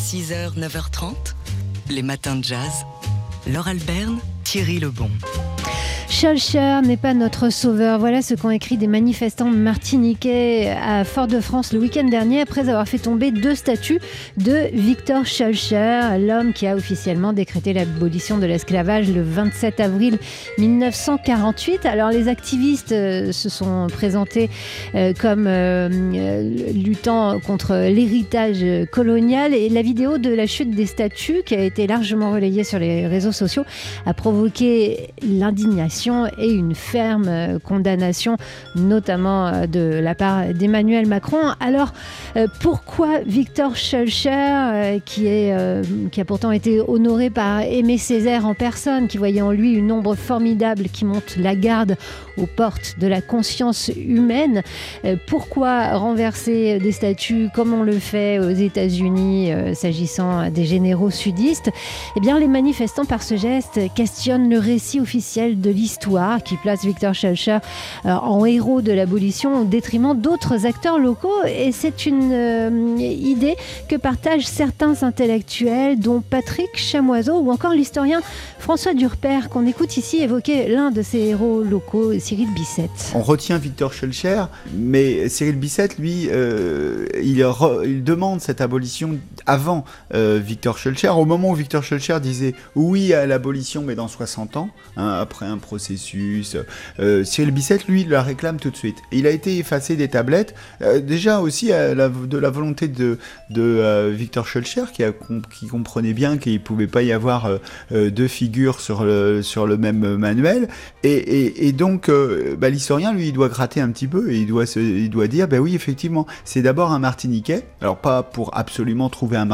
6h, 9h30, les matins de jazz. Laure Alberne, Thierry Lebon. Schulcher n'est pas notre sauveur. Voilà ce qu'ont écrit des manifestants martiniquais à Fort-de-France le week-end dernier après avoir fait tomber deux statues de Victor Schulcher, l'homme qui a officiellement décrété l'abolition de l'esclavage le 27 avril 1948. Alors les activistes euh, se sont présentés euh, comme euh, luttant contre l'héritage colonial et la vidéo de la chute des statues qui a été largement relayée sur les réseaux sociaux a provoqué l'indignation et une ferme euh, condamnation, notamment euh, de la part d'Emmanuel Macron. Alors, euh, pourquoi Victor Schulcher, qui, qui a pourtant été honoré par Aimé Césaire en personne, qui voyait en lui une ombre formidable qui monte la garde aux portes de la conscience humaine, pourquoi renverser des statues comme on le fait aux États-Unis s'agissant des généraux sudistes? Eh bien, les manifestants, par ce geste, questionnent le récit officiel de l'histoire qui place Victor Schulcher euh, en héros de l'abolition au détriment d'autres acteurs locaux. Et c'est une euh, idée que partagent certains intellectuels, dont Patrick Chamoiseau ou encore l'historien François Durper, qu'on écoute ici évoquer l'un de ses héros locaux, Cyril Bissette. On retient Victor Schulcher, mais Cyril Bissette, lui, euh, il, demande cette abolition avant Victor Schulcher, au moment où Victor Schulcher disait oui à l'abolition, mais dans 60 ans, hein, après un processus. Euh, Cyril Bissette, lui, la réclame tout de suite. Il a été effacé des tablettes, euh, déjà aussi de la volonté de, euh, Victor Schulcher, qui, comprenait bien qu'il ne pouvait pas y avoir deux figures sur le, même manuel. Et, donc, bah, l'historien, lui, il doit gratter un petit peu et il doit, se, il doit dire, ben oui, effectivement, c'est d'abord un Martiniquais. Alors, pas pour absolument trouver un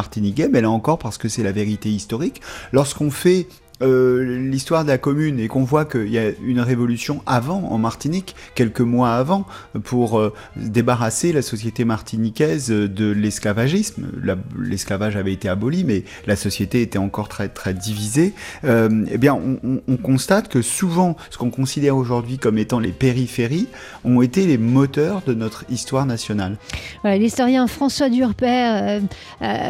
mais là encore parce que c'est la vérité historique. Lorsqu'on fait euh, l'histoire de la commune et qu'on voit qu'il y a une révolution avant en Martinique, quelques mois avant, pour euh, débarrasser la société martiniquaise de l'esclavagisme. L'esclavage avait été aboli, mais la société était encore très très divisée. Euh, eh bien, on, on, constate que souvent, ce qu'on considère aujourd'hui comme étant les périphéries ont été les moteurs de notre histoire nationale. L'historien François Durper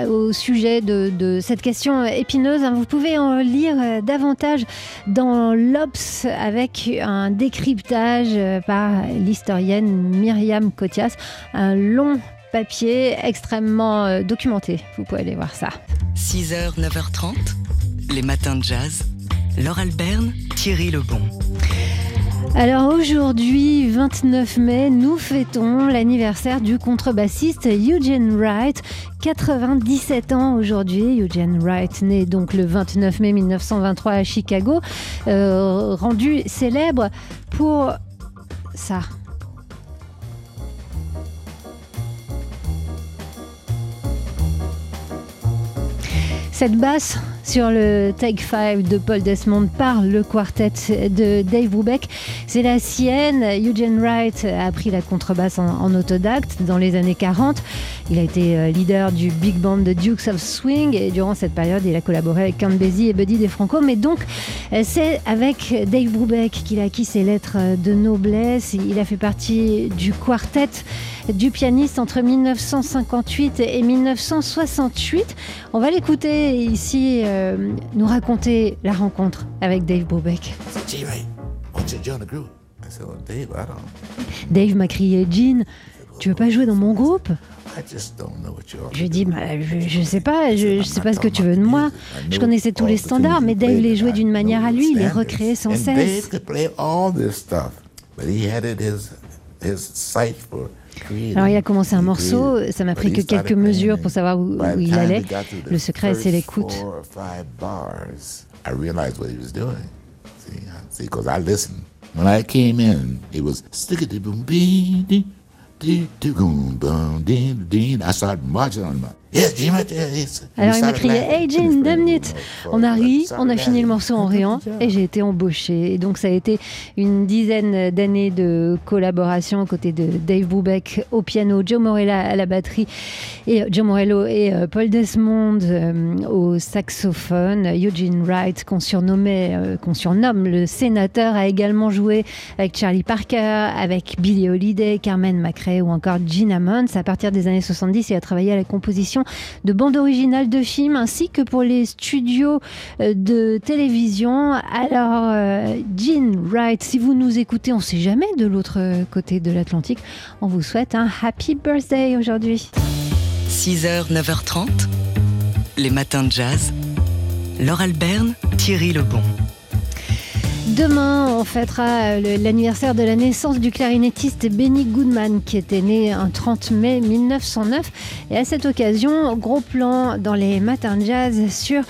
au sujet de, de, cette question épineuse, hein, vous pouvez en lire davantage dans l'Obs avec un décryptage par l'historienne Myriam Cotias. Un long papier extrêmement euh, documenté. Vous pouvez aller voir ça. 6h, 9h30, les matins de jazz. Laure Alberne, Thierry Lebon. Alors aujourd'hui, 29 mai, nous fêtons l'anniversaire du contrebassiste Eugene Wright, 97 ans aujourd'hui. Eugene Wright, né donc le 29 mai 1923 à Chicago, euh, rendu célèbre pour ça. Cette basse sur le Take 5 de Paul Desmond par le quartet de Dave Brubeck. C'est la sienne. Eugene Wright a pris la contrebasse en, autodacte dans les années 40. Il a été euh, leader du big band de Dukes of Swing et durant cette période, il a collaboré avec Count Basie et Buddy DeFranco. Mais donc, euh, c'est avec Dave Brubeck qu'il a acquis ses lettres de noblesse. Il a fait partie du quartet du pianiste entre 1958 et 1968. On va l'écouter ici euh, nous raconter la rencontre avec Dave Brubeck. Dave m'a crié Gene, tu veux pas jouer dans mon groupe? Je lui dis, bah, je, sais pas, je, sais pas ce que tu veux de moi. Je connaissais tous les standards, mais Dave les jouait d'une manière à lui, il les recréait sans cesse. Alors il a commencé un morceau, ça m'a pris que quelques mesures pour savoir où, il allait. Le secret, c'est l'écoute. When I came in, it was stickety boom bee dee boom boom dee. I started marching on my alors il m'a crié Hey Jane, deux minutes On a ri, on a fini le morceau en riant et j'ai été embauché. Et donc ça a été une dizaine d'années de collaboration aux côtés de Dave Brubeck au piano, Joe Morella à la batterie, et Joe Morello et euh, Paul Desmond euh, au saxophone. Eugene Wright, qu'on surnommait, euh, qu'on surnomme le sénateur, a également joué avec Charlie Parker, avec Billie Holiday, Carmen McRae ou encore Gina Mons. À partir des années 70, il a travaillé à la composition de bandes originales de films ainsi que pour les studios euh, de télévision. Alors, euh, Jean Wright, si vous nous écoutez, on ne sait jamais de l'autre côté de l'Atlantique, on vous souhaite un happy birthday aujourd'hui. 6h, 9h30, les matins de jazz. Laure Alberne, Thierry Lebon. Demain, on fêtera l'anniversaire de la naissance du clarinettiste Benny Goodman, qui était né un 30 mai 1909. Et à cette occasion, gros plan dans les matins jazz sur euh,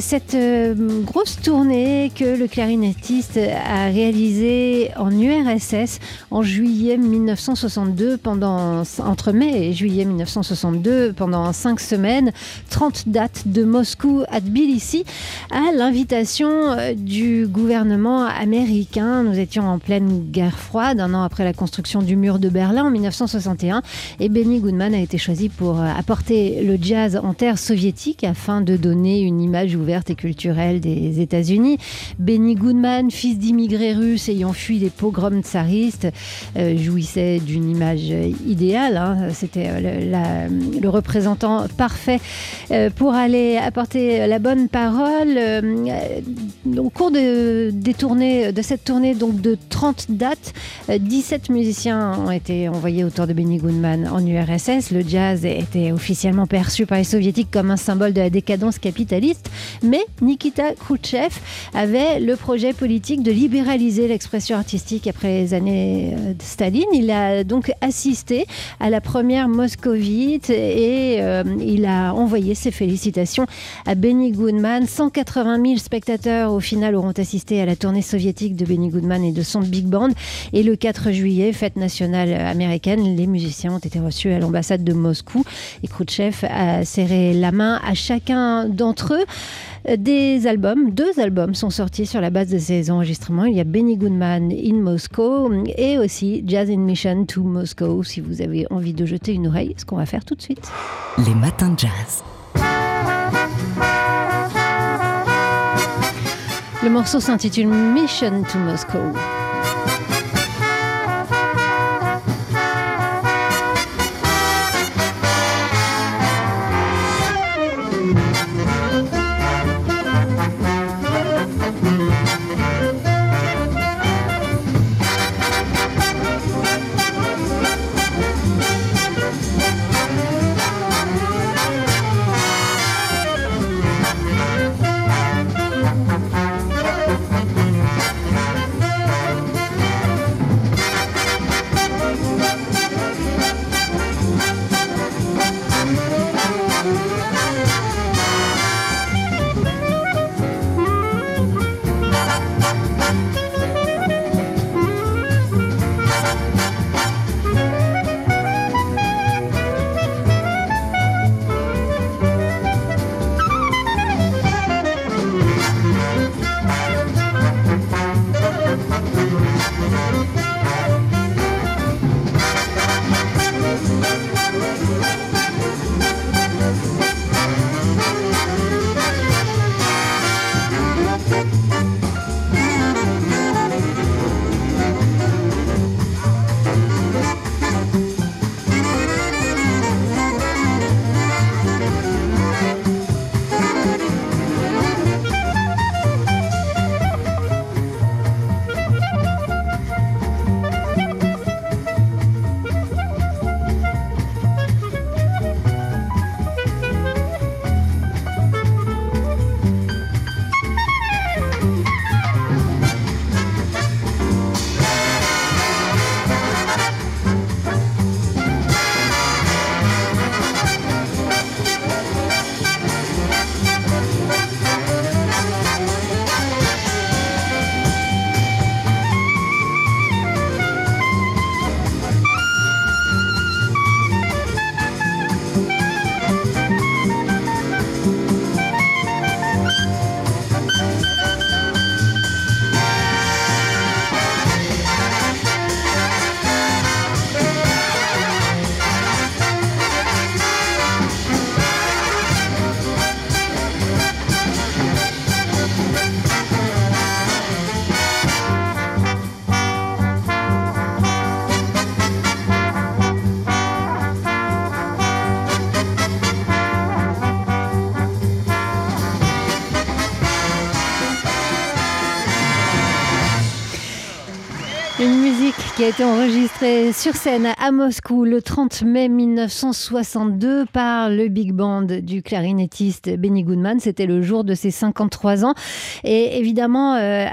cette euh, grosse tournée que le clarinettiste a réalisée en URSS en juillet 1962, pendant, entre mai et juillet 1962, pendant cinq semaines, 30 dates de Moscou à Tbilissi, à l'invitation euh, du gouvernement américain. Nous étions en pleine guerre froide, un an après la construction du mur de Berlin en 1961, et Benny Goodman a été choisi pour apporter le jazz en terre soviétique afin de donner une image ouverte et culturelle des États-Unis. Benny Goodman, fils d'immigrés russes ayant fui les pogroms tsaristes, euh, jouissait d'une image idéale. Hein. C'était euh, le, représentant parfait euh, pour aller apporter la bonne parole. au cours de, des tournées, de cette tournée donc de 30 dates, 17 musiciens ont été envoyés autour de Benny Goodman en URSS. Le jazz était officiellement perçu par les soviétiques comme un symbole de la décadence capitaliste. Mais Nikita Khrouchtchev avait le projet politique de libéraliser l'expression artistique après les années euh, de Staline. Il a donc assisté à la première moscovite et euh, il a envoyé ses félicitations à Benny Goodman. 180 000 spectateurs au final auront assisté à la tournée soviétique de Benny Goodman et de son big band. Et le 4 juillet, fête nationale américaine, les musiciens ont été reçus à l'ambassade de Moscou et Khrouchtchev a serré la main à chacun d'entre eux. Des albums, deux albums sont sortis sur la base de ces enregistrements. Il y a Benny Goodman in Moscow et aussi Jazz in Mission to Moscow si vous avez envie de jeter une oreille, ce qu'on va faire tout de suite. Les matins de jazz. Le morceau s'intitule Mission to Moscow. A été enregistré sur scène à Moscou le 30 mai 1962 par le big band du clarinettiste Benny Goodman. C'était le jour de ses 53 ans. Et évidemment, euh,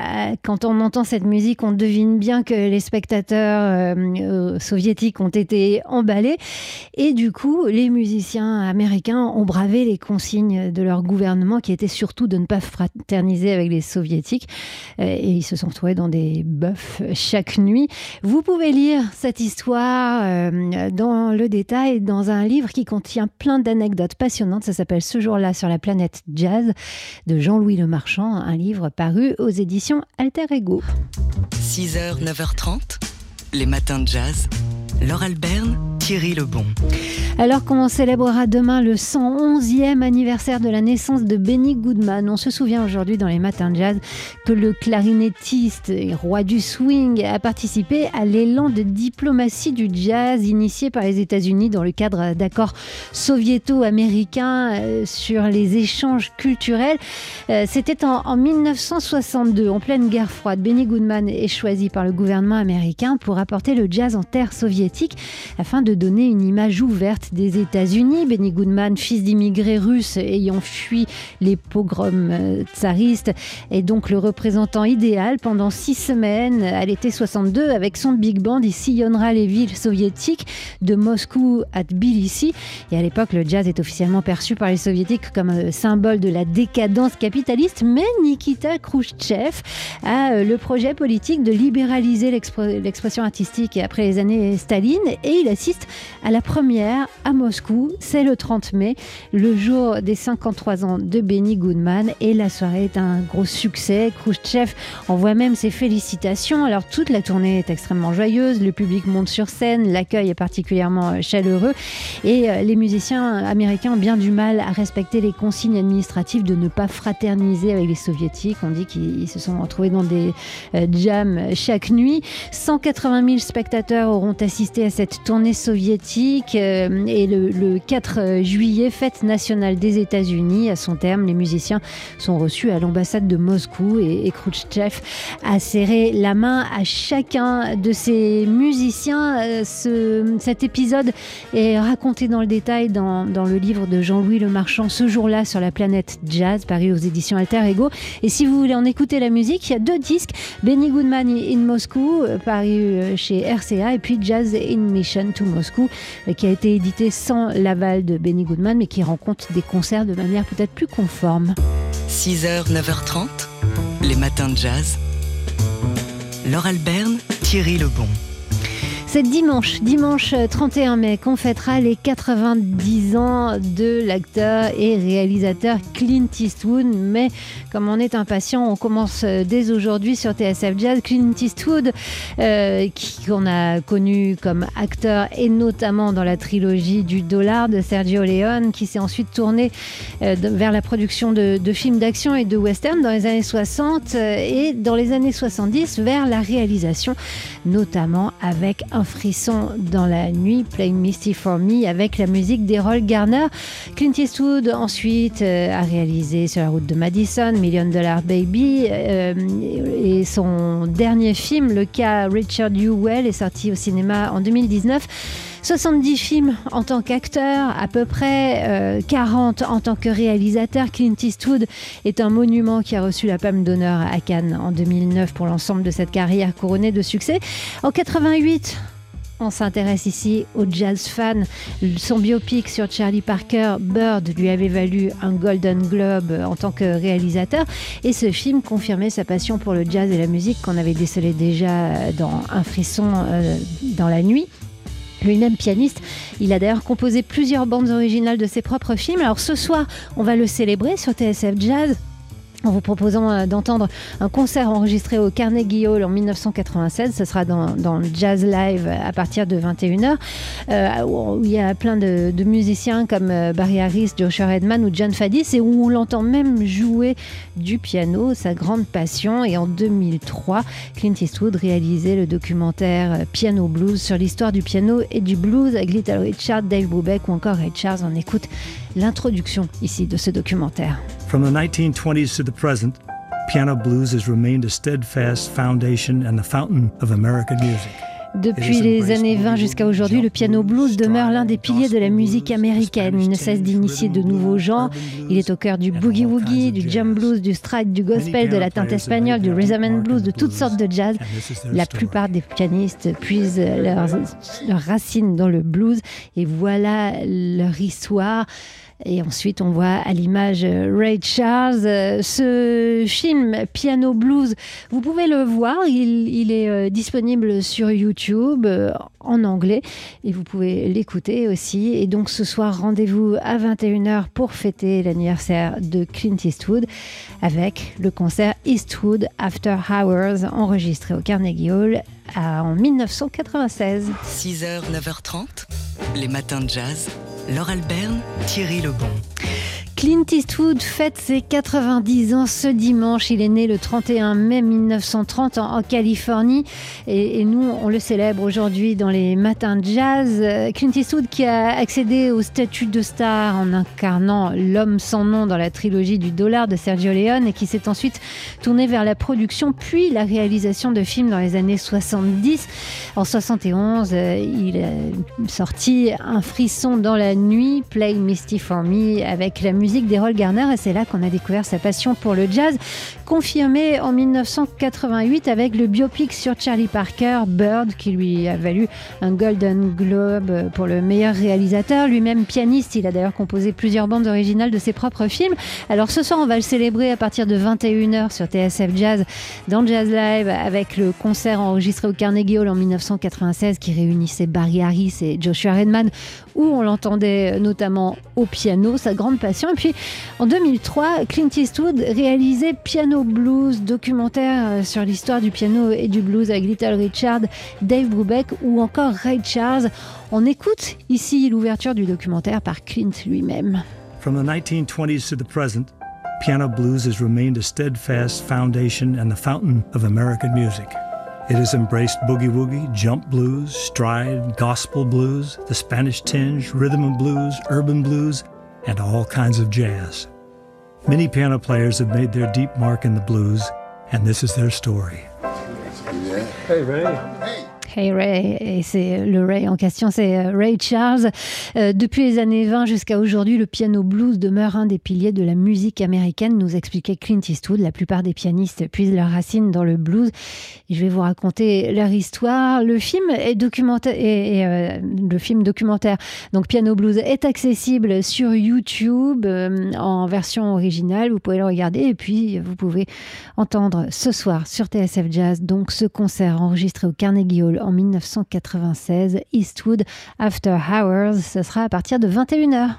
quand on entend cette musique, on devine bien que les spectateurs euh, euh, soviétiques ont été emballés. Et du coup, les musiciens américains ont bravé les consignes de leur gouvernement qui était surtout de ne pas fraterniser avec les soviétiques. et ils se sont retrouvés dans des bœufs chaque nuit. Vous pouvez lire cette histoire euh, dans le détail dans un livre qui contient plein d'anecdotes passionnantes. Ça s'appelle Ce jour-là sur la planète jazz de Jean-Louis Lemarchand, un livre paru aux éditions Alter Ego. 6h, 9h30, les matins de jazz. Laure Alberne, Thierry Lebon. Alors qu'on célébrera demain le 111e anniversaire de la naissance de Benny Goodman, on se souvient aujourd'hui dans les matins de jazz que le clarinettiste et roi du swing a participé à l'élan de diplomatie du jazz initié par les États-Unis dans le cadre d'accords soviéto-américains euh, sur les échanges culturels. Euh, c'était en 1962, en pleine guerre froide. Benny Goodman est choisi par le gouvernement américain pour apporter le jazz en terre soviétique afin de donner une image ouverte des États-Unis. Benny Goodman, fils d'immigrés russes ayant fui les pogroms euh, tsaristes, est donc le représentant idéal pendant six semaines à l'été 62 avec son big band. Il sillonnera les villes soviétiques de Moscou à Tbilissi. Et à l'époque, le jazz est officiellement perçu par les soviétiques comme un symbole de la décadence capitaliste. Mais Nikita Khrouchtchev a euh, le projet politique de libéraliser l'expression artistique après les années Staline et il assiste à la première à Moscou. C'est le 30 mai, le jour des 53 ans de Benny Goodman et la soirée est un gros succès. Khrushchev envoie même ses félicitations. Alors toute la tournée est extrêmement joyeuse, le public monte sur scène, l'accueil est particulièrement euh, chaleureux et euh, les musiciens américains ont bien du mal à respecter les consignes administratives de ne pas fraterniser avec les soviétiques. On dit qu'ils se sont retrouvés dans des euh, jams chaque nuit. 180 000 spectateurs auront assisté à cette tournée soviétique et le, 4 juillet, fête nationale des États-Unis. À son terme, les musiciens sont reçus à l'ambassade de Moscou et, et Khrouchtchev a serré la main à chacun de ces musiciens. Euh, ce, cet épisode est raconté dans le détail dans, dans le livre de Jean-Louis Le Marchand, ce jour-là sur la planète jazz, paru aux éditions Alter Ego. Et si vous voulez en écouter la musique, il y a deux disques Benny Goodman in Moscou, euh, paru euh, chez RCA, et puis Jazz in Mission to Moscou, qui a été édité sans l'aval de Benny Goodman, mais qui rend compte des concerts de manière peut-être plus conforme. 6h, 9h30, les matins de jazz. Laure Alberne, Thierry Lebon. C'est dimanche, dimanche 31 mai, qu'on fêtera les 90 ans de l'acteur et réalisateur Clint Eastwood. Mais comme on est impatient, on commence dès aujourd'hui sur TSF Jazz. Clint Eastwood, euh, qu'on a connu comme acteur et notamment dans la trilogie du dollar de Sergio Leone, qui s'est ensuite tourné euh, vers la production de, de films d'action et de western dans les années 60 euh, et dans les années 70 vers la réalisation, notamment avec un frisson dans la nuit, Play Misty for Me, avec la musique d'Errol Garner. Clint Eastwood ensuite euh, a réalisé Sur la route de Madison, Million Dollar Baby, euh, et son dernier film, le cas Richard Hewell, est sorti au cinéma en 2019. 70 films en tant qu'acteur, à peu près 40 euh, en tant que réalisateur. Clint Eastwood est un monument qui a reçu la Palme d'honneur à Cannes en 2009 pour l'ensemble de cette carrière couronnée de succès. En 88, on s'intéresse ici aux jazz fans. Son biopic sur Charlie Parker, Bird, lui avait valu un Golden Globe en tant que réalisateur. Et ce film confirmait sa passion pour le jazz et la musique qu'on avait décelé déjà dans Un frisson euh, dans la nuit. Lui-même pianiste, il a d'ailleurs composé plusieurs bandes originales de ses propres films. Alors ce soir, on va le célébrer sur TSF Jazz en vous proposant euh, d'entendre un concert enregistré au Carnegie Hall en 1996. Ce sera dans, Jazz Live à partir de 21h, euh, où il y a plein de, de musiciens comme euh, Barry Harris, Joshua Redman ou John Fadis, et où on l'entend même jouer du piano, sa grande passion. Et en 2003, Clint Eastwood réalisait le documentaire Piano Blues sur l'histoire du piano et du blues avec Little Richard, Dave Brubeck ou encore Ray Charles. On écoute l'introduction ici de ce documentaire. From the 1920s to the present, piano blues has remained a steadfast foundation and the fountain of American music. Depuis les années 20 jusqu'à aujourd'hui, le piano blues demeure l'un des piliers de la musique américaine. Il ne cesse d'initier de nouveaux genres. Il est au cœur du boogie-woogie, du jump blues, du stride, du gospel, de la teinte espagnole, du rhythm and blues, de toutes sortes de jazz. La plupart des pianistes puisent leurs, leurs racines dans le blues et voilà leur histoire. Et ensuite, on voit à l'image euh, Ray Charles, euh, ce film Piano Blues. Vous pouvez le voir, il, est euh, disponible sur YouTube en anglais et vous pouvez l'écouter aussi. Et donc ce soir, rendez-vous à 21h pour fêter l'anniversaire de Clint Eastwood avec le concert Eastwood After Hours enregistré au Carnegie Hall en 1996. 6h, 9h30, les matins de jazz. Laure Alberne, Thierry Lebon. Clint Eastwood fête ses 90 ans ce dimanche. Il est né le 31 mai 1930 en, Californie et, nous, on le célèbre aujourd'hui dans les matins de jazz. Clint Eastwood qui a accédé au statut de star en incarnant l'homme sans nom dans la trilogie du dollar de Sergio Leone et qui s'est ensuite tourné vers la production puis la réalisation de films dans les années 70. En 71, il a sorti Un frisson dans la nuit, Play Misty for Me avec la musique musique d'Errol Garner et c'est là qu'on a découvert sa passion pour le jazz, confirmée en 1988 avec le biopic sur Charlie Parker, Bird, qui lui a valu un Golden Globe pour le meilleur réalisateur. Lui-même pianiste, il a d'ailleurs composé plusieurs bandes originales de ses propres films. Alors ce soir, on va le célébrer à partir de 21h sur TSF Jazz dans Jazz Live avec le concert enregistré au Carnegie Hall en 1996 qui réunissait Barry Harris et Joshua Redman où on l'entendait notamment au piano, sa grande passion. Puis en 2003, Clint Eastwood réalisait Piano Blues, documentaire euh, sur l'histoire du piano et du blues avec Little Richard, Dave Brubeck ou encore Ray Charles. On écoute ici l'ouverture du documentaire par Clint lui-même. From the 1920s to the present, piano blues has remained a steadfast foundation and the fountain of American music. It has embraced boogie woogie, jump blues, stride, gospel blues, the Spanish tinge, rhythm and blues, urban blues, and all kinds of jazz. Many piano players have made their deep mark in the blues, and this is their story. Hey, Ray. Hey. Hey Ray, et c'est le Ray en question, c'est euh, Ray Charles. Euh, depuis les années 20 jusqu'à aujourd'hui, le piano blues demeure un des piliers de la musique américaine, nous expliquait Clint Eastwood. La plupart des pianistes puisent leurs racines dans le blues. Et je vais vous raconter leur histoire. Le film est documentaire, euh, le film documentaire, donc Piano Blues, est accessible sur YouTube en version originale. Vous pouvez le regarder et puis vous pouvez entendre ce soir sur TSF Jazz donc ce concert enregistré au Carnegie Hall en 1996, Eastwood After Hours. Ce sera à partir de 21h.